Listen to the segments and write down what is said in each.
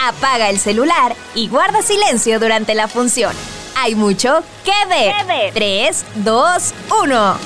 Apaga el celular y guarda silencio durante la función. Hay mucho que ver. 3, 2, 1.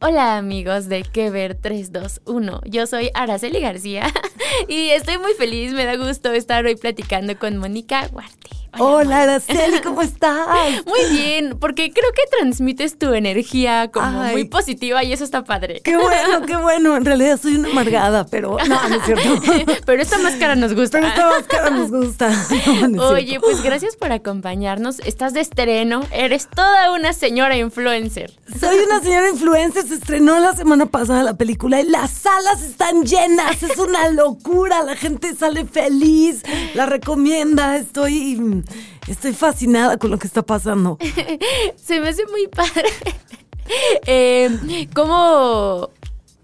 Hola amigos de Que Ver 321, yo soy Araceli García y estoy muy feliz, me da gusto estar hoy platicando con Mónica Huarte. Hola, Araceli, ¿cómo estás? Muy bien, porque creo que transmites tu energía como muy positiva y eso está padre. Qué bueno, qué bueno. En realidad soy una amargada, pero no, no es cierto. pero esta máscara nos gusta. Pero esta máscara nos gusta. Oye, pues gracias por acompañarnos. Estás de estreno, eres toda una señora influencer. Soy una señora influencer, se estrenó la semana pasada la película y las salas están llenas, es una locura, la gente sale feliz, la recomienda, estoy estoy fascinada con lo que está pasando. Se me hace muy padre. eh, ¿Cómo,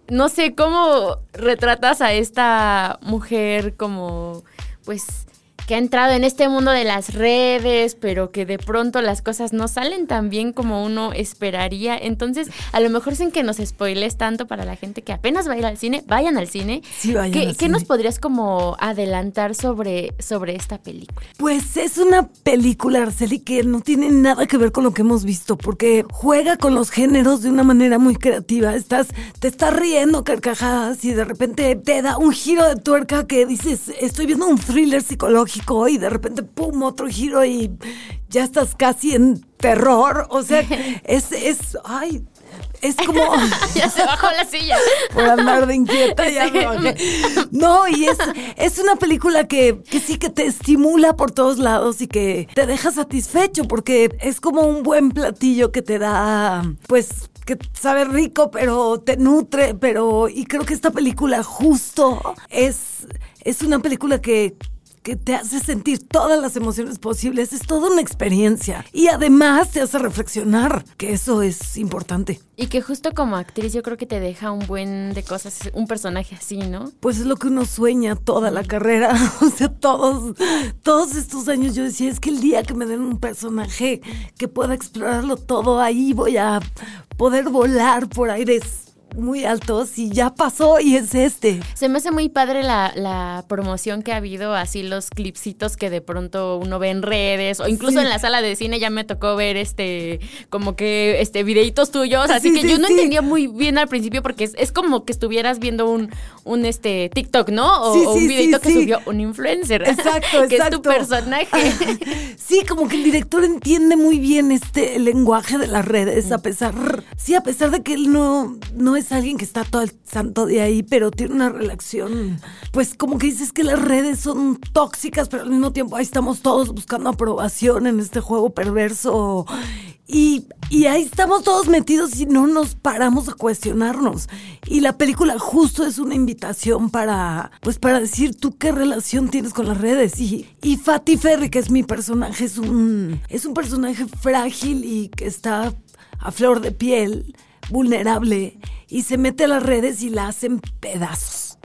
no sé, cómo retratas a esta mujer como, pues, que ha entrado en este mundo de las redes, pero que de pronto las cosas no salen tan bien como uno esperaría. Entonces, a lo mejor sin que nos spoiles tanto para la gente que apenas va a ir al cine, vayan al cine. Sí, vayan ¿Qué, al ¿qué nos podrías como adelantar sobre, sobre esta película? Pues es una película, Arceli, que no tiene nada que ver con lo que hemos visto, porque juega con los géneros de una manera muy creativa. Estás, te estás riendo carcajadas y de repente te da un giro de tuerca que dices, estoy viendo un thriller psicológico y de repente, pum, otro giro y ya estás casi en terror. O sea, es, es, ay, es como. ya se bajó la silla. Por andar de inquieta, ya me bajé. No, y es, es una película que, que sí que te estimula por todos lados y que te deja satisfecho porque es como un buen platillo que te da, pues, que sabe rico, pero te nutre, pero. Y creo que esta película justo es. Es una película que, que te hace sentir todas las emociones posibles. Es toda una experiencia. Y además te hace reflexionar, que eso es importante. Y que justo como actriz yo creo que te deja un buen de cosas, un personaje así, ¿no? Pues es lo que uno sueña toda la carrera. O sea, todos, todos estos años yo decía, es que el día que me den un personaje que pueda explorarlo todo, ahí voy a poder volar por aires muy altos y ya pasó y es este. Se me hace muy padre la, la, promoción que ha habido, así los clipsitos que de pronto uno ve en redes o incluso sí. en la sala de cine ya me tocó ver este como que este videitos tuyos, así Sí, que sí, yo no entendía muy bien al principio porque es, es como que estuvieras viendo un, un este TikTok, ¿no? O, un videito que subió un influencer. Exacto, que es tu personaje. Sí, como que el director entiende muy bien este el lenguaje de las redes, a pesar, sí, a pesar de que él no, no es alguien que está todo el santo de ahí, pero tiene una relación, pues como que dices que las redes son tóxicas, pero al mismo tiempo ahí estamos todos buscando aprobación en este juego perverso. Y, y ahí estamos todos metidos y no nos paramos a cuestionarnos. Y la película justo es una invitación para, pues para decir tú qué relación tienes con las redes. Y, y Fatty Ferry, que es mi personaje, es un, es un personaje frágil y que está a flor de piel, vulnerable, y se mete a las redes y la hacen pedazos.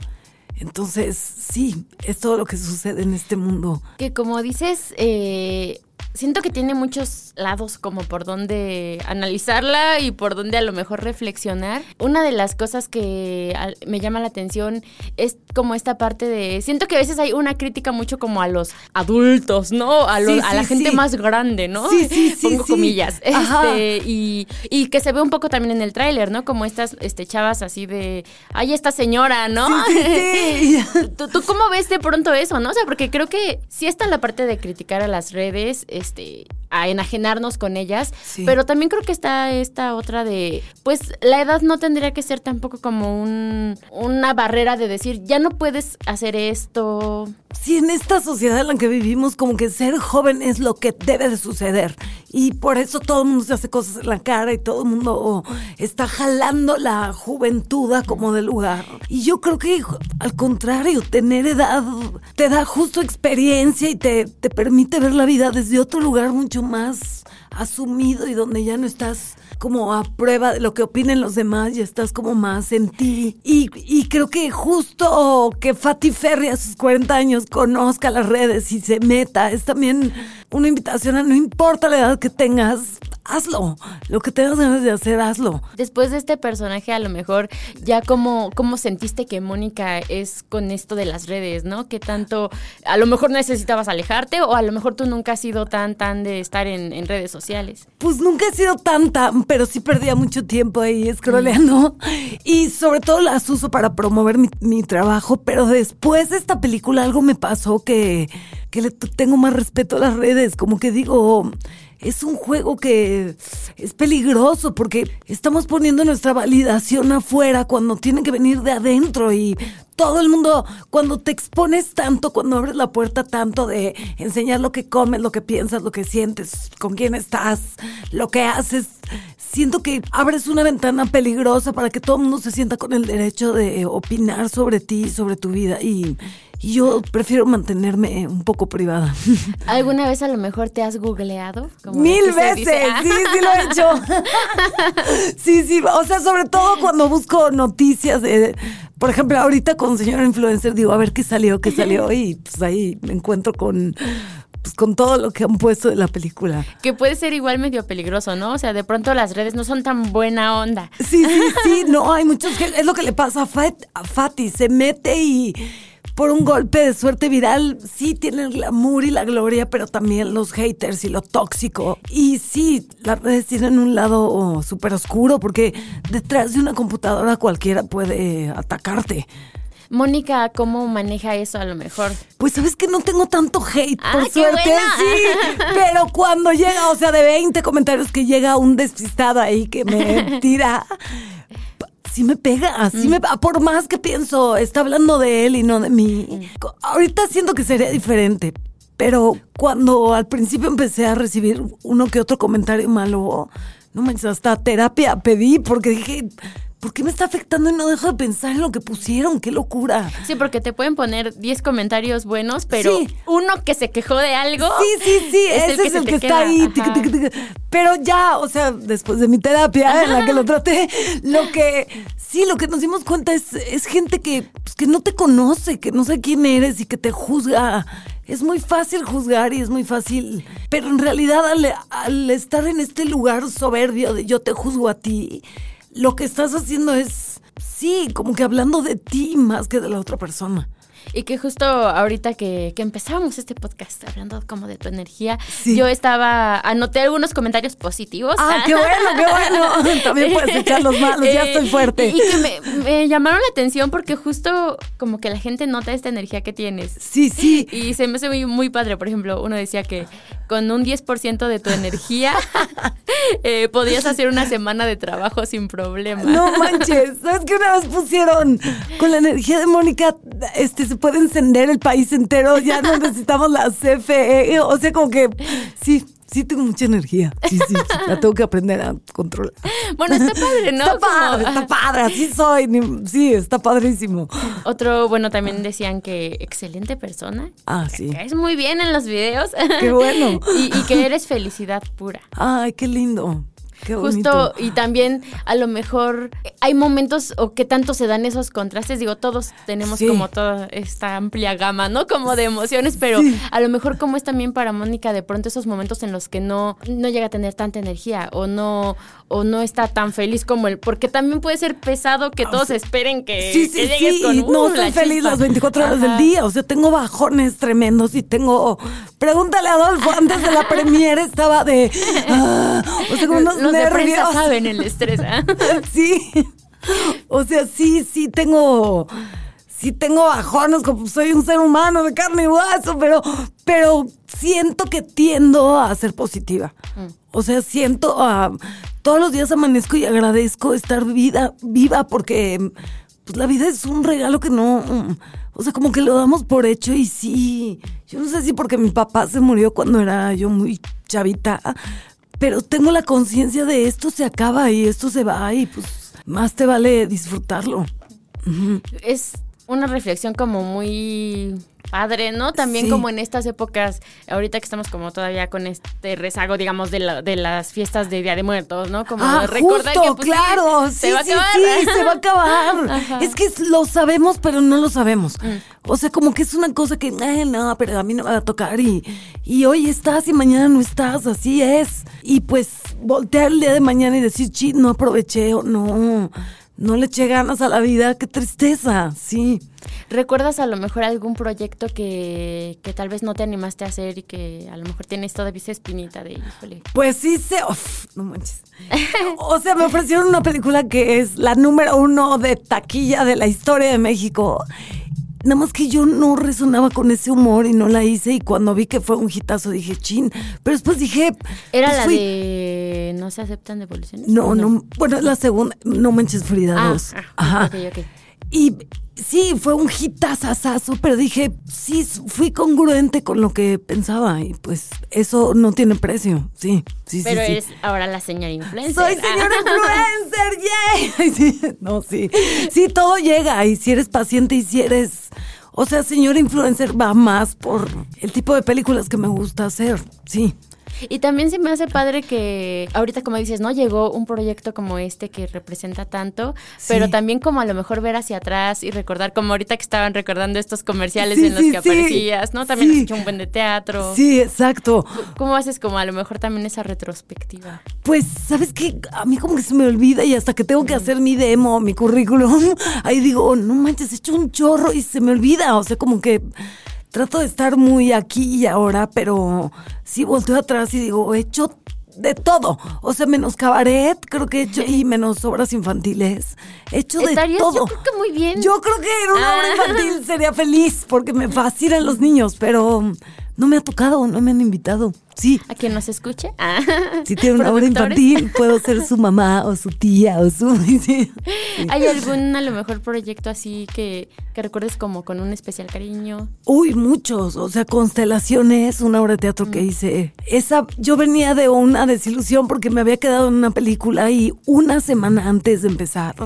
Entonces, sí, es todo lo que sucede en este mundo. que como dices, eh, siento que tiene muchos lados como por donde analizarla y por donde a lo mejor reflexionar. Una de las cosas que me llama la atención es como esta parte de, siento que a veces hay una crítica mucho como a los adultos, ¿no? A, los- Sí, a la gente sí. más grande, ¿no? Sí, sí, sí, Pongo comillas. Ajá. Este, y, y que se ve un poco también en el tráiler, ¿no? Como estas este, chavas así de, ay, esta señora, ¿no? ¿Tú, tú cómo ves de pronto eso, no? O sea, porque creo que sí está la parte de criticar a las redes, este, a enajenarnos con ellas, Sí. pero también creo que está esta otra de, pues la edad no tendría que ser tampoco como un, una barrera de decir, ya no puedes hacer esto. Sí, en esta sociedad en la que vivimos, como que ser joven es lo que debe de suceder. Y por eso todo el mundo se hace cosas en la cara y todo el mundo está jalando la juventud a como de lugar. Y yo creo que al contrario, tener edad te da justo experiencia y te, te permite ver la vida desde otro lugar mucho más asumido y donde ya no estás como a prueba de lo que opinen los demás y estás como más en ti. Y, y creo que justo que Fati Ferri a sus 40 años conozca las redes y se meta es también una invitación a no importa la edad que tengas, hazlo. Lo que tengas ganas de hacer, hazlo. Después de este personaje, a lo mejor ya como, como sentiste que Mónica es con esto de las redes, ¿no? Que tanto, a lo mejor necesitabas alejarte o a lo mejor tú nunca has sido tan, tan de estar en, en redes sociales. Pues nunca he sido tan tan, pero sí perdía mucho tiempo ahí scrolleando. Y sobre todo las uso para promover mi, mi trabajo. Pero después de esta película algo me pasó que, que le tengo más respeto a las redes. Como que digo, es un juego que es peligroso porque estamos poniendo nuestra validación afuera cuando tiene que venir de adentro y todo el mundo, cuando te expones tanto, cuando abres la puerta tanto de enseñar lo que comes, lo que piensas, lo que sientes, con quién estás, lo que haces, siento que abres una ventana peligrosa para que todo el mundo se sienta con el derecho de opinar sobre ti, sobre tu vida y, y yo prefiero mantenerme un poco privada. ¿Alguna vez a lo mejor te has googleado? Como Mil veces, sí, sí lo he hecho. sí, sí, o sea, sobre todo cuando busco noticias de, por ejemplo, ahorita con señora influencer digo, a ver qué salió, qué salió y pues ahí me encuentro con pues con todo lo que han puesto de la película. Que puede ser igual medio peligroso, ¿no? O sea, de pronto las redes no son tan buena onda. Sí, sí, sí, no, hay muchos que es lo que le pasa a, Fat- a Fati, se mete y por un golpe de suerte viral, sí tiene el glamour y la gloria, pero también los haters y lo tóxico. Y sí, las redes tienen un lado oh, súper oscuro porque detrás de una computadora cualquiera puede atacarte. Mónica, ¿cómo maneja eso a lo mejor? Pues sabes que no tengo tanto hate, Ah, por qué suerte, buena. sí. Pero cuando llega, o sea, de 20 comentarios que llega un despistado ahí que me tira, sí me pega, sí Mm. me por más que pienso, está hablando de él y no de mí. Mm. Ahorita siento que sería diferente. Pero cuando al principio empecé a recibir uno que otro comentario malo, no manches, hasta terapia pedí porque dije, ¿por qué me está afectando y no dejo de pensar en lo que pusieron? ¡Qué locura! Sí, porque te pueden poner 10 comentarios buenos, pero Sí. uno que se quejó de algo. Sí, sí, sí, es el ese que es el que está ahí. ajá. tic, tic, tic. Pero ya, o sea, después de mi terapia en la que lo traté, lo que sí, lo que nos dimos cuenta es, es gente que, pues, que no te conoce, que no sé quién eres y que te juzga. Es muy fácil juzgar y es muy fácil, pero en realidad al, al estar en este lugar soberbio de yo te juzgo a ti, lo que estás haciendo es, sí, como que hablando de ti más que de la otra persona. Y que justo ahorita que, que empezábamos este podcast hablando como de tu energía, Sí. yo estaba, anoté algunos comentarios positivos. Ah, qué bueno, qué bueno. También puedes echar los malos, ya Eh, estoy fuerte. Y, y que me, me llamaron la atención porque justo como que la gente nota esta energía que tienes. Sí, sí. Y se me hace muy, muy padre. Por ejemplo, uno decía que con un 10% de tu energía eh, podías hacer una semana de trabajo sin problema. No manches, ¿sabes qué una vez pusieron? Con la energía de Mónica, este se puede encender el país entero, ya no necesitamos la CFE, o sea, como que sí, sí tengo mucha energía. Sí, sí, la tengo que aprender a controlar. Bueno, está padre, ¿no? Está Como- padre, está padre, así soy, sí, está padrísimo. Otro, bueno, también decían que excelente persona. Ah, sí. Caes muy bien en los videos. Qué bueno. y, y que eres felicidad pura. Ay, qué lindo. Qué Justo, y también a lo mejor hay momentos o qué tanto se dan esos contrastes. Digo, todos tenemos Sí. como toda esta amplia gama, ¿no? Como de emociones, pero Sí. a lo mejor como es también para Mónica de pronto esos momentos en los que no, no llega a tener tanta energía o no, o no está tan feliz como él. Porque también puede ser pesado que todos esperen que, Ah, Sí, que sí, llegues sí, con y no "Uh, la soy feliz chispa". las 24 horas Ajá. del día, o sea, tengo bajones tremendos y tengo... Pregúntale a Adolfo, antes de la premiere estaba de... ah, o sea, unos Los de prensa nervios. saben el estrés. ¿ah? Sí, o sea, sí, sí, tengo... sí tengo bajones, como soy un ser humano de carne y hueso, pero, pero siento que tiendo a ser positiva. O sea, siento a... Todos los días amanezco y agradezco estar vida, viva porque pues, la vida es un regalo que no... O sea, como que lo damos por hecho y sí. Yo no sé si porque mi papá se murió cuando era yo muy chavita, pero tengo la conciencia de esto se acaba y esto se va y pues más te vale disfrutarlo. Es una reflexión como muy padre, ¿no? También como en estas épocas, ahorita que estamos como todavía con este rezago, digamos, de, la, de las fiestas de Día de Muertos, ¿no? Como ah, recordar que pues, claro, se va a acabar. Sí, se va a acabar. Es que lo sabemos, pero no lo sabemos. Mm. O sea, como que es una cosa que, no, pero a mí no me va a tocar y, y hoy estás y mañana no estás, así es. Y pues voltear el día de mañana y decir, chi, no aproveché o no no le eché ganas a la vida, qué tristeza, sí. ¿Recuerdas a lo mejor algún proyecto que, que tal vez no te animaste a hacer y que a lo mejor tienes todavía esa espinita de, híjole? Pues sí, se, no manches. o sea, me ofrecieron una película que es la número uno de taquilla de la historia de México Nada más que yo no resonaba con ese humor y no la hice. Y cuando vi que fue un hitazo dije, chin. Pero después dije. ¿Era pues la de. ¿No se aceptan devoluciones? No, no, Bueno, la segunda. No manches Frida ah, ah, Ajá. Okay, okay. Y sí, fue un hitazazazo, pero dije, sí, fui congruente con lo que pensaba y pues eso no tiene precio, sí, sí, pero sí. Pero eres ahora la señora influencer. Soy señora influencer, yay. no, sí, sí, todo llega y si eres paciente y si eres... O sea, señora influencer va más por el tipo de películas que me gusta hacer, sí. Y también se me hace padre que ahorita, como dices, ¿no? Llegó un proyecto como este que representa tanto, pero también como a lo mejor ver hacia atrás y recordar, como ahorita que estaban recordando estos comerciales en los que aparecías, ¿no? También has hecho un buen de teatro. Sí, exacto. ¿Cómo haces como a lo mejor también esa retrospectiva? Pues, ¿sabes qué? A mí como que se me olvida y hasta que tengo que hacer mi demo, mi currículum, ahí digo, no manches, he hecho un chorro y se me olvida. O sea, como que trato de estar muy aquí y ahora, pero sí volteo atrás y digo, he hecho de todo. O sea, menos cabaret, creo que he hecho, y menos obras infantiles. He hecho de todo. Yo creo que muy bien. Yo creo que en una obra ah. infantil sería feliz porque me fascinan los niños, pero no me ha tocado, no me han invitado. Sí. ¿A quien nos escuche? Ah. Si tiene una obra infantil, puedo ser su mamá o su tía o su... ¿Hay algún, a lo mejor, proyecto así que, que recuerdes como con un especial cariño? Uy, muchos. O sea, Constelaciones, una obra de teatro que mm. hice. Esa, yo venía de una desilusión porque me había quedado en una película y una semana antes de empezar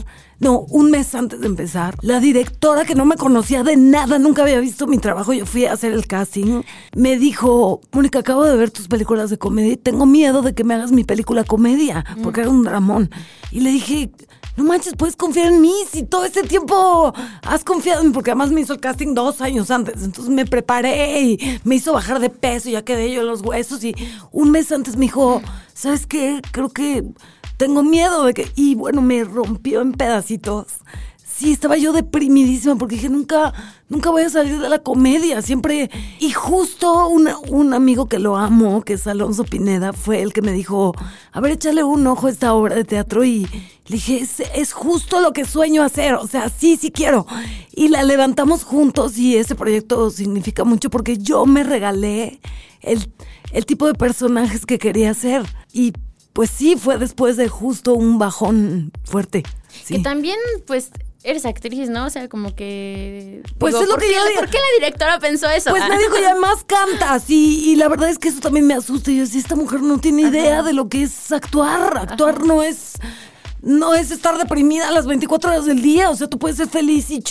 no, un mes antes de empezar, la directora que no me conocía de nada, nunca había visto mi trabajo, yo fui a hacer el casting, me dijo, Mónica, acabo de ver tus películas de comedia y tengo miedo de que me hagas mi película comedia, porque era un dramón. Y le dije, no manches, puedes confiar en mí si todo este tiempo has confiado en mí, porque además me hizo el casting dos años antes, entonces me preparé y me hizo bajar de peso, ya quedé yo los huesos y un mes antes me dijo, ¿sabes qué? Creo que tengo miedo de que... Y bueno, me rompió en pedacitos. Sí, estaba yo deprimidísima porque dije, nunca, nunca voy a salir de la comedia, siempre... Y justo un amigo que lo amo, que es Alonso Pineda, fue el que me dijo, a ver, échale un ojo a esta obra de teatro y le dije, es, es justo lo que sueño hacer, o sea, sí, sí quiero. Y la levantamos juntos y ese proyecto significa mucho porque yo me regalé el, el tipo de personajes que quería hacer. Y pues sí, fue después de justo un bajón fuerte. Que también, pues, eres actriz, ¿no? O sea, como que. Pues es lo que yo. ¿Por qué la directora pensó eso? Pues me dijo, y además cantas. Y, y la verdad es que eso también me asusta. Y yo decía, esta mujer no tiene idea de lo que es actuar. Actuar no es. No es estar deprimida las 24 horas del día. O sea, tú puedes ser feliz y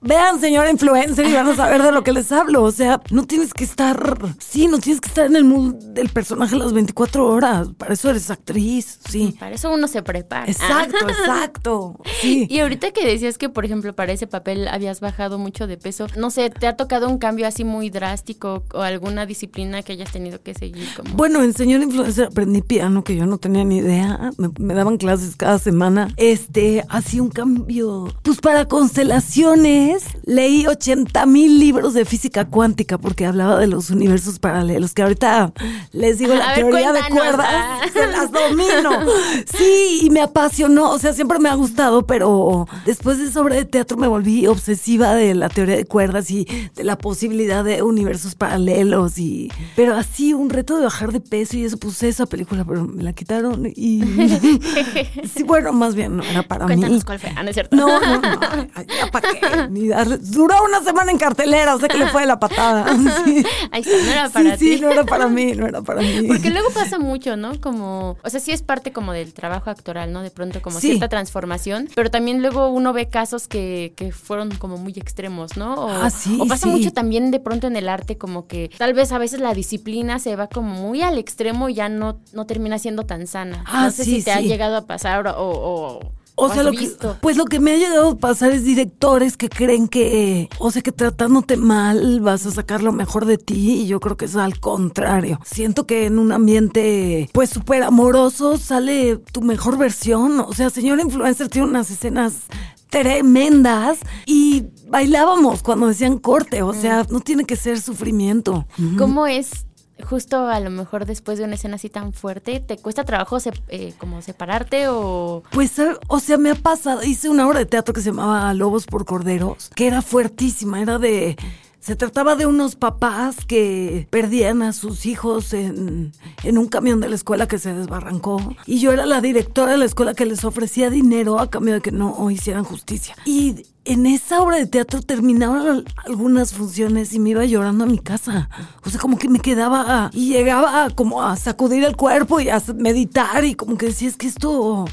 vean, señora influencer, y van a saber de lo que les hablo. O sea, no tienes que estar. Sí, no tienes que estar en el mood del personaje las 24 horas. Para eso eres actriz, sí. Para eso uno se prepara. Exacto, exacto. Sí. Y ahorita que decías que, por ejemplo, para ese papel habías bajado mucho de peso, no sé, ¿te ha tocado un cambio así muy drástico o alguna disciplina que hayas tenido que seguir? Como... Bueno, en señora influencer aprendí piano, que yo no tenía ni idea. Me, me daban clases cada semana. Este, así un cambio. Pues para constelaciones leí 80 mil libros de física cuántica porque hablaba de los universos paralelos, que ahorita les digo la A ver, teoría de cuerdas, ah. se las domino. Sí, y me apasionó, o sea, siempre me ha gustado, pero después de esa obra de teatro me volví obsesiva de la teoría de cuerdas y de la posibilidad de universos paralelos y pero así un reto de bajar de peso y eso puse esa película, pero me la quitaron y sí, bueno, más bien no era para mí. Cuéntanos cuál fue. Ah, no es cierto. No, no, no. ay, ya para. Ni darle. Duró una semana en cartelera, o sea que le fue de la patada. Sí. Ahí está, no era para sí, ti. sí, no era para mí, no era para mí. Porque luego pasa mucho, ¿no? Como, o sea, sí es parte como del trabajo actoral, ¿no? De pronto como Sí. cierta transformación, pero también luego uno ve casos que, que fueron como muy extremos, ¿no? O, Ah, sí, o pasa sí. mucho también de pronto en el arte como que tal vez a veces la disciplina se va como muy al extremo y ya no, no termina siendo tan sana. Ah, no sé si te ha llegado a pasar o... o O sea, lo que, pues lo que me ha llegado a pasar es directores que creen que, o sea, que tratándote mal vas a sacar lo mejor de ti y yo creo que es al contrario. Siento que en un ambiente, pues súper amoroso sale tu mejor versión. O sea, señor influencer tiene unas escenas tremendas y bailábamos cuando decían corte, o sea, no tiene que ser sufrimiento. ¿Cómo es justo a lo mejor después de una escena así tan fuerte? ¿Te cuesta trabajo eh, como separarte o...? Pues, o sea, me ha pasado, hice una obra de teatro que se llamaba Lobos por Corderos, que era fuertísima, era de... Se trataba de unos papás que perdían a sus hijos en, en un camión de la escuela que se desbarrancó. Y yo era la directora de la escuela que les ofrecía dinero a cambio de que no hicieran justicia. Y en esa obra de teatro terminaban al- algunas funciones y me iba llorando a mi casa. O sea, como que me quedaba y llegaba como a sacudir el cuerpo y a meditar y como que decía, es que esto,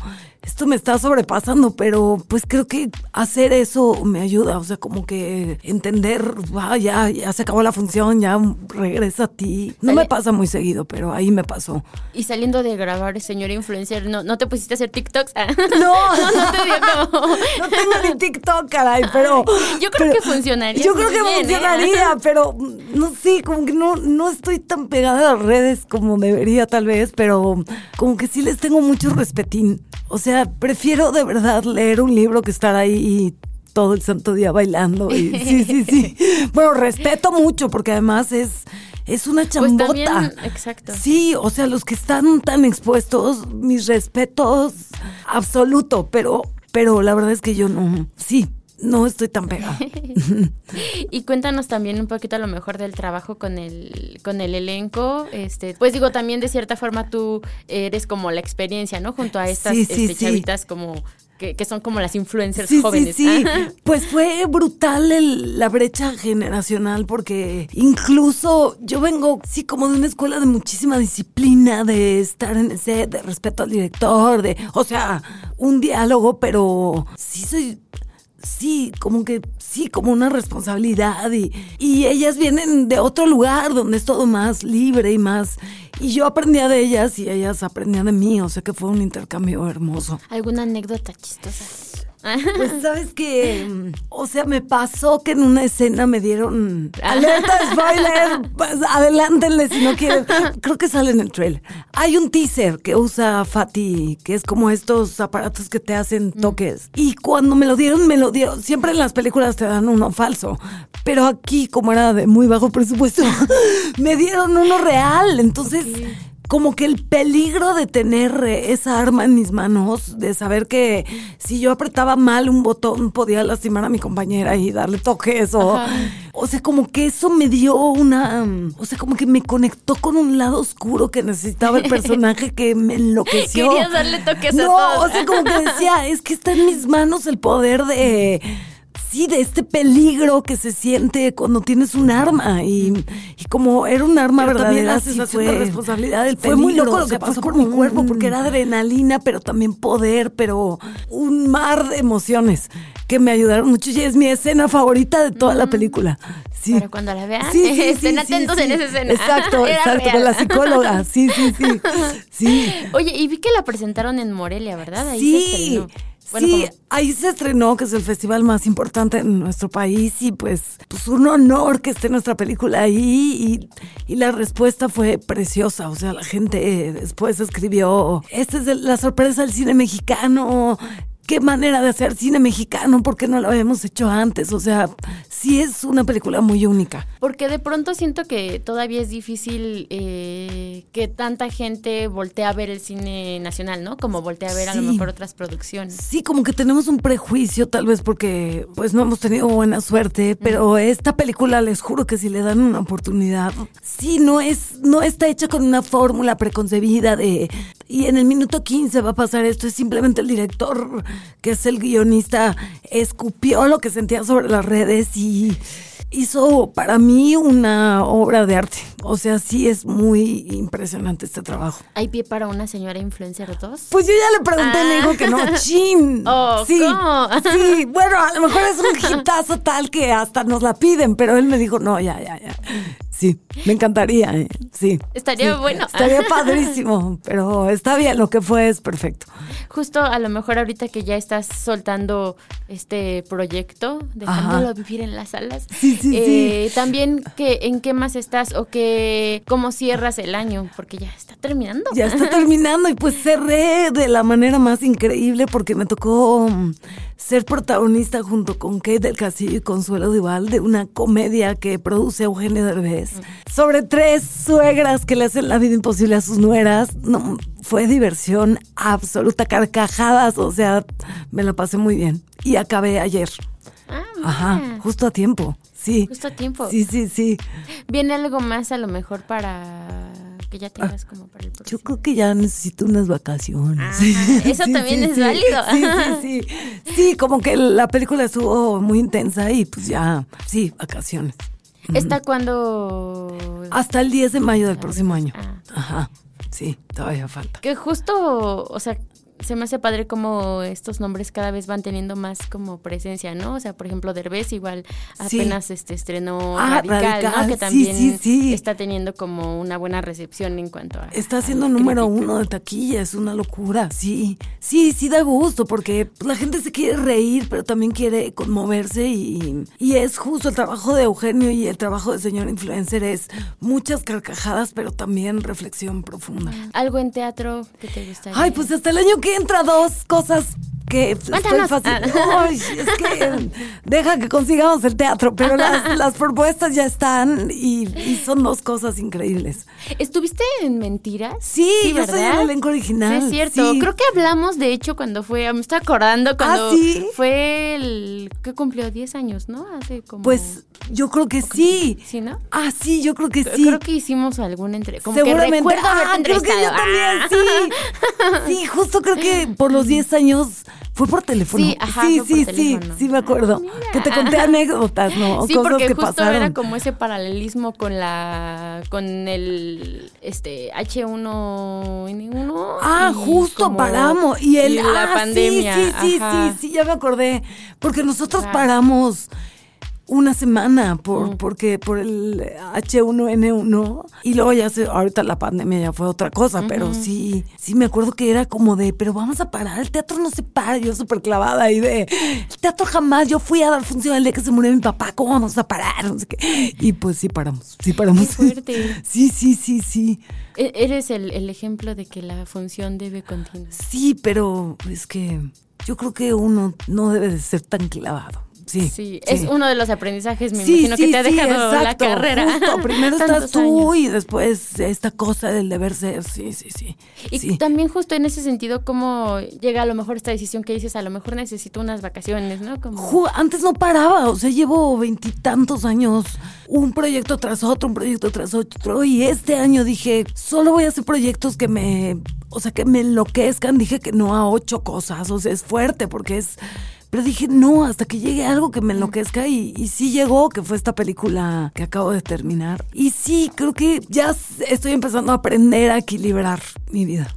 esto me está sobrepasando, pero pues creo que hacer eso me ayuda. O sea, como que entender, "Ah, ya, ya se acabó la función, ya regresa a ti. No me pasa muy seguido, pero ahí me pasó. Y saliendo de grabar, señora influencer, ¿no, no te pusiste a hacer TikToks? Ah. No, no te dio como... No tengo ni TikTok, caray, pero. Yo creo pero- que funcionaría Yo creo que bien, ¿eh? funcionaría, pero mm, no sé, como que no, no estoy tan pegada a las redes como debería, tal vez, pero como que sí les tengo mucho respetín. O sea, prefiero de verdad leer un libro que estar ahí todo el santo día bailando. Y, sí, sí, sí. Bueno, respeto mucho porque además es. Es una Pues chambota. también, exacto. Sí, o sea, los que están tan expuestos, mis respetos absoluto, pero, pero la verdad es que yo no, sí, no estoy tan pegada. Y cuéntanos también un poquito a lo mejor del trabajo con el, con el elenco. Este, pues digo, también de cierta forma tú eres como la experiencia, ¿no? Junto a estas Sí, sí, este, sí. chavitas como que, que son como las influencers Sí, jóvenes. sí, sí. Ajá. Pues fue brutal el- la brecha generacional porque incluso yo vengo, sí, como de una escuela de muchísima disciplina, de estar en el set, de respeto al director, de, o sea, un diálogo, pero sí soy sí, como que sí, como una responsabilidad y, y ellas vienen de otro lugar donde es todo más libre y más... Y yo aprendía de ellas y ellas aprendían de mí, o sea que fue un intercambio hermoso. ¿Alguna anécdota chistosa? Pues sabes que, o sea, me pasó que en una escena me dieron alerta spoiler, pues adelántenle si no quieren. Creo que sale en el trailer. Hay un teaser que usa Fati, que es como estos aparatos que te hacen toques. Y cuando me lo dieron, me lo dieron. Siempre en las películas te dan uno falso, pero aquí como era de muy bajo presupuesto, me dieron uno real. Entonces como que el peligro de tener eh, esa arma en mis manos, de saber que si yo apretaba mal un botón podía lastimar a mi compañera y darle toques o... O sea, como que eso me dio una... O sea, como que me conectó con un lado oscuro que necesitaba el personaje que me enloqueció. Querías darle toques a no, o sea, como que decía, es que está en mis manos el poder de... Sí, de este peligro que se siente cuando tienes un arma y, y como era un arma Pero también verdadera, la sí sensación fue de responsabilidad del Fue muy peligro, loco lo que pasó como mi cuerpo porque era adrenalina, pero también poder, pero un mar de emociones que me ayudaron mucho y es mi escena favorita de toda la película. Sí. Para cuando la vean, estén atentos en esa escena. Exacto, Era exacto, real. con la psicóloga. Sí, sí, sí. Sí. Oye, y vi que la presentaron en Morelia, ¿verdad? Ahí Sí. Bueno, sí, ahí se estrenó, que es el festival más importante en nuestro país y pues, pues un honor que esté nuestra película ahí y, y la respuesta fue preciosa, o sea, la gente eh, después escribió, esta es la sorpresa del cine mexicano. Qué manera de hacer cine mexicano, porque no lo habíamos hecho antes. O sea, sí es una película muy única. Porque de pronto siento que todavía es difícil eh, que tanta gente voltee a ver el cine nacional, ¿no? Como voltee a ver a lo mejor otras producciones. Sí, como que tenemos un prejuicio, tal vez porque pues no hemos tenido buena suerte, pero esta película les juro que si le dan una oportunidad, sí, no es, no está hecha con una fórmula preconcebida de y en el minuto 15 va a pasar esto, es simplemente el director, que es el guionista, escupió lo que sentía sobre las redes y hizo para mí una obra de arte. O sea, sí es muy impresionante este trabajo. ¿Hay pie para una señora influencer 2? Pues yo ya le pregunté, me dijo que no, chin. Oh, sí, ¿cómo? sí, bueno, a lo mejor es un hitazo tal que hasta nos la piden, pero él me dijo, no, ya, ya, ya. Sí, me encantaría, eh, sí. Estaría sí, bueno. Estaría padrísimo, pero está bien, lo que fue es perfecto. Justo a lo mejor ahorita que ya estás soltando este proyecto, dejándolo Ajá. vivir en las salas. Sí, sí, eh, También que en qué más estás o que cómo cierras el año, porque ya está terminando. Ya está terminando y pues cerré de la manera más increíble porque me tocó ser protagonista junto con Kate del Castillo y Consuelo Duval de una comedia que produce Eugenio Derbez sobre tres suegras que le hacen la vida imposible a sus nueras. No, fue diversión absoluta, carcajadas, o sea, me la pasé muy bien y acabé ayer. Ah, Ajá, justo a tiempo. Sí. Justo a tiempo. Sí, sí, sí. ¿Viene algo más a lo mejor para que ya tengas como para el Yo próximo? creo que ya necesito unas vacaciones. Ajá, eso también es válido. Sí, sí, como que la película estuvo muy intensa y pues ya, sí, vacaciones. ¿Está cuando Hasta el 10 de mayo del próximo año. Ah. Ajá. Sí, todavía falta. Que justo, o sea, se me hace padre como estos nombres cada vez van teniendo más como presencia, ¿no? O sea, por ejemplo, Derbez igual Sí. apenas este estrenó Ah, Radical, Radical, ¿no? Que sí, también sí, sí. está teniendo como una buena recepción en cuanto a... Está a siendo la número crítica. uno de taquilla, es una locura, sí. Sí, sí da gusto porque pues, la gente se quiere reír, pero también quiere conmoverse y, y es justo el trabajo de Eugenio y el trabajo del señor influencer es muchas carcajadas, pero también reflexión profunda. Algo en teatro que te gustaría. Ay, pues hasta el año que entra dos cosas que estoy Cuéntanos. fácil. Ah. Ay, es que deja que consigamos el teatro, pero las, las propuestas ya están y, y son dos cosas increíbles. ¿Estuviste en Mentiras? Sí, yo soy el elenco original. Sí, es cierto. sí. Creo que hablamos, de hecho, cuando fue, me estoy acordando cuando ¿Ah, sí? fue el que cumplió 10 años, ¿no? Hace como... Pues yo creo que sí. Sí, ¿no? Ah, sí, yo creo que sí. Creo que hicimos alguna entrevista. Seguramente. que recuerdo haberte ah, creo que yo entrevistado. también, Ah. sí. Sí, justo creo que por los 10 años fue por teléfono. Sí, ajá, sí, sí, sí, sí me acuerdo. Ah, que te conté anécdotas, ¿no? Sí, Cosas porque que justo pasaron. era como ese paralelismo con la con el este H1N1 Ah, justo paramos. Y el la ah, pandemia. Sí, sí, sí, sí, ya me acordé. Porque nosotros paramos una semana por, Mm. porque por el H1N1 y luego ya se, ahorita la pandemia ya fue otra cosa, pero sí, sí me acuerdo que era como de, pero vamos a parar, el teatro no se para, yo súper clavada ahí de, el teatro jamás, yo fui a dar función el día que se murió mi papá, ¿cómo vamos a parar? No sé qué. Y pues sí paramos, sí paramos. Qué fuerte. Sí, sí, sí, sí. E- Eres el, el ejemplo de que la función debe continuar. Sí, pero es que yo creo que uno no debe de ser tan clavado. Sí. Sí, es uno de los aprendizajes, me Sí, imagino, que te ha dejado la carrera. justo. Primero estás tú años. y después esta cosa del deber ser. Sí, sí, sí. Y también justo en ese sentido, cómo llega a lo mejor esta decisión que dices, a lo mejor necesito unas vacaciones, ¿no? Como... Ju- Antes no paraba, o sea, llevo veintitantos años, un proyecto tras otro, un proyecto tras otro, y este año dije, solo voy a hacer proyectos que me, o sea, que me enloquezcan, dije que no a ocho cosas, o sea, es fuerte porque es, pero dije, no, hasta que llegue algo que me enloquezca, y, y sí llegó, que fue esta película que acabo de terminar, y sí, creo que ya estoy empezando a aprender a equilibrar mi vida.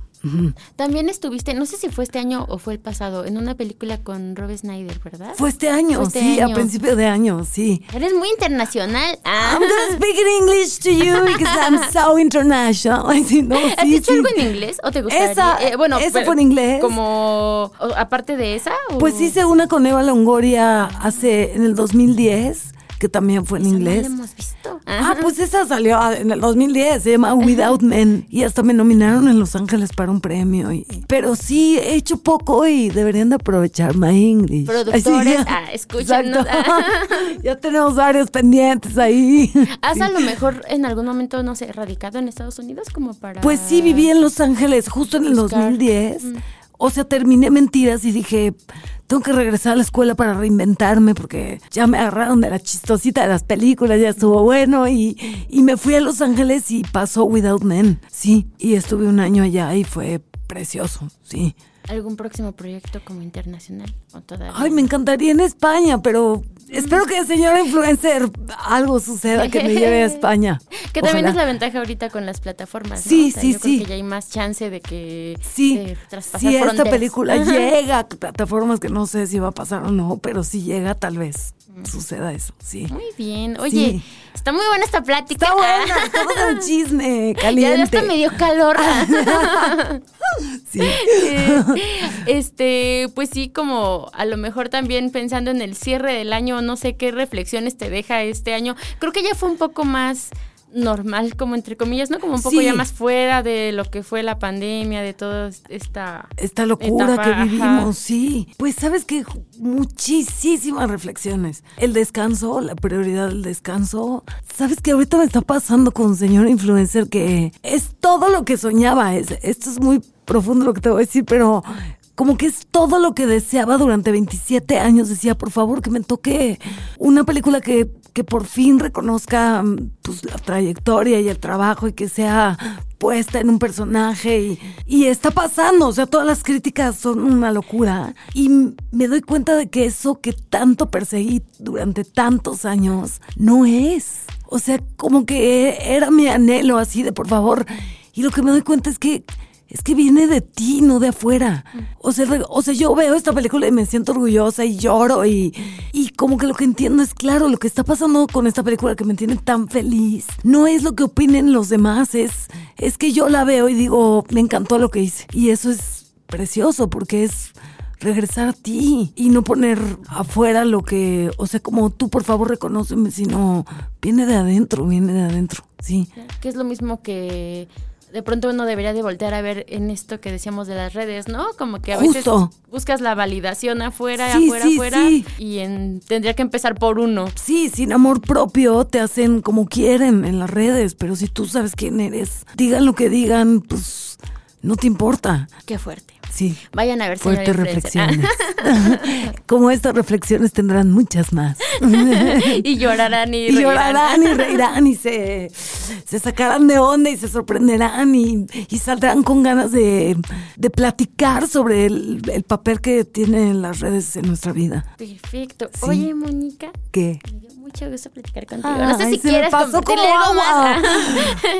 También estuviste, no sé si fue este año o fue el pasado, en una película con Rob Snyder, ¿verdad? Fue este año, Fue este sí, año. a principio de año, sí. Eres muy internacional. Ah. I'm gonna speak in English to you because I'm so international. Ay, sí, no, ¿Has sí, hecho sí. algo en inglés o te gustaría? Esa- bueno, esa pero fue en inglés. Como, aparte de esa. o- Pues hice una con Eva Longoria hace en el 2010, que también fue en Esa no inglés. la hemos visto. Ah, pues esa salió en el 2010, se llama Without Men. Y hasta me nominaron en Los Ángeles para un premio. Y, pero sí, he hecho poco y deberían de aprovechar my English. Productores, Así, ah, ya tenemos varios pendientes ahí. ¿Has a lo mejor en algún momento, no sé, radicado en Estados Unidos como para...? Pues sí, viví en Los Ángeles justo en el Buscar. 2010. Mm. O sea, terminé mentiras y dije, tengo que regresar a la escuela para reinventarme porque ya me agarraron de la chistosita de las películas, ya estuvo bueno. Y, y me fui a Los Ángeles y pasó Without Men, sí. Y estuve un año allá y fue precioso, sí. ¿Algún próximo proyecto como internacional? ¿O todavía? Ay, me encantaría en España, pero espero que, señora influencer, algo suceda que me lleve a España. Que también Ojalá. es la ventaja ahorita con las plataformas. ¿no? Sí, O sea, sí, yo creo sí. que ya hay más chance de que Sí, de traspasar si esta fronteras. película Ajá. llega a plataformas que no sé si va a pasar o no, pero si llega, tal vez suceda eso, sí. Muy bien. Oye, Sí. está muy buena esta plática. Está buena, estamos en chisme Ya caliente. hasta me dio calor. Sí. Eh, este, pues sí, como a lo mejor también pensando en el cierre del año, no sé qué reflexiones te deja este año. Creo que ya fue un poco más normal, como entre comillas, ¿no? Como un poco Sí. ya más fuera de lo que fue la pandemia, de toda esta... Esta locura Etapa, que ajá. vivimos, sí. Pues sabes que muchísimas reflexiones. El descanso, la prioridad del descanso. Sabes que ahorita me está pasando con un señor influencer que es todo lo que soñaba. Es, esto es muy profundo lo que te voy a decir, pero como que es todo lo que deseaba durante 27 años. Decía, por favor, que me toque una película que, que por fin reconozca mm, pues, la trayectoria y el trabajo y que sea puesta en un personaje y, está pasando, o sea, todas las críticas son una locura. Y me doy cuenta de que eso que tanto perseguí durante tantos años no es. O sea, como que era mi anhelo así de por favor. Y lo que me doy cuenta es que es que viene de ti, no de afuera. O sea, o sea, yo veo esta película y me siento orgullosa y lloro y, y como que lo que entiendo es claro, lo que está pasando con esta película que me tiene tan feliz no es lo que opinen los demás, es, es que yo la veo y digo, me encantó lo que hice. Y eso es precioso porque es regresar a ti y no poner afuera lo que, o sea, como tú por favor reconóceme, sino viene de adentro, viene de adentro, sí. Que es lo mismo que de pronto uno debería de voltear a ver en esto que decíamos de las redes, ¿no? Como que a Justo. veces buscas la validación afuera, Sí, afuera, sí, afuera. sí. Y en- tendría que empezar por uno. Sí, sin amor propio te hacen como quieren en las redes, pero si tú sabes quién eres, digan lo que digan, pues no te importa. Qué fuerte. Sí. Vayan a ver Fuertes reflexiones. como estas reflexiones tendrán muchas más. y llorarán y, Y reirán. llorarán y reirán y se, se sacarán de onda y se sorprenderán y, y saldrán con ganas de, de platicar sobre el, el papel que tienen las redes en nuestra vida. Perfecto. Sí. Oye, Mónica, ¿Qué? me dio mucho gusto platicar contigo. no sé si quieres pasó compartirle algo más.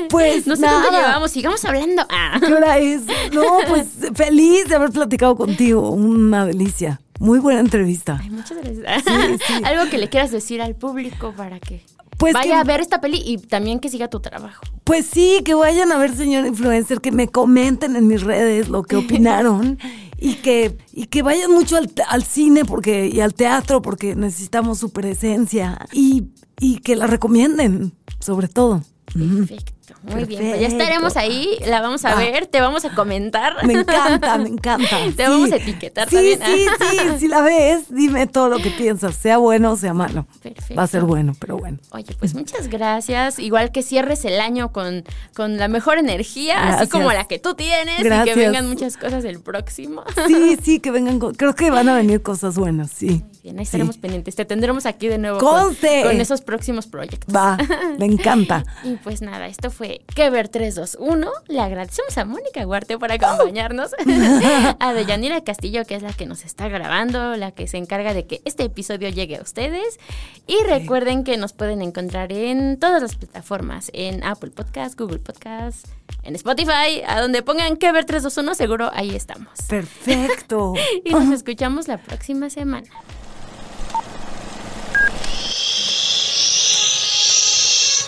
Pues no sé nada. llevamos, sigamos hablando. Ah. ¿Qué hora es? No, pues feliz de haber platicado contigo. Una delicia. Muy buena entrevista. Ay, muchas gracias. Algo que le quieras decir al público para que Pues vaya que- a ver esta peli y también que siga tu trabajo. Pues sí, que vayan a ver, señor influencer, que me comenten en mis redes lo que opinaron y que, y que vayan mucho al, al cine porque, y al teatro porque necesitamos su presencia y, y que la recomienden, sobre todo. Perfecto. Muy bien. Pues ya estaremos ahí, la vamos a Ah. ver, te vamos a comentar. Me encanta, me encanta. Te Sí. vamos a etiquetar sí, también. Sí, sí, si la ves, dime todo lo que piensas, sea bueno o sea malo. Perfecto. Va a ser bueno, pero bueno. Oye, pues muchas gracias. Igual que cierres el año con, con la mejor energía, así como la que tú tienes, y Gracias. que vengan muchas cosas el próximo. Sí, sí, que vengan, creo que van a venir cosas buenas, sí. Bien, ahí estaremos Sí. pendientes. Te tendremos aquí de nuevo con, con esos próximos proyectos. Va, me encanta. Y pues nada, esto fue Que Ver 321. Le agradecemos a Mónica Huarte por acompañarnos. a Deyanira Castillo, que es la que nos está grabando, la que se encarga de que este episodio llegue a ustedes. Y recuerden que nos pueden encontrar en todas las plataformas: en Apple Podcast, Google Podcast, en Spotify, a donde pongan Que Ver 321, seguro ahí estamos. Perfecto. Y nos escuchamos la próxima semana.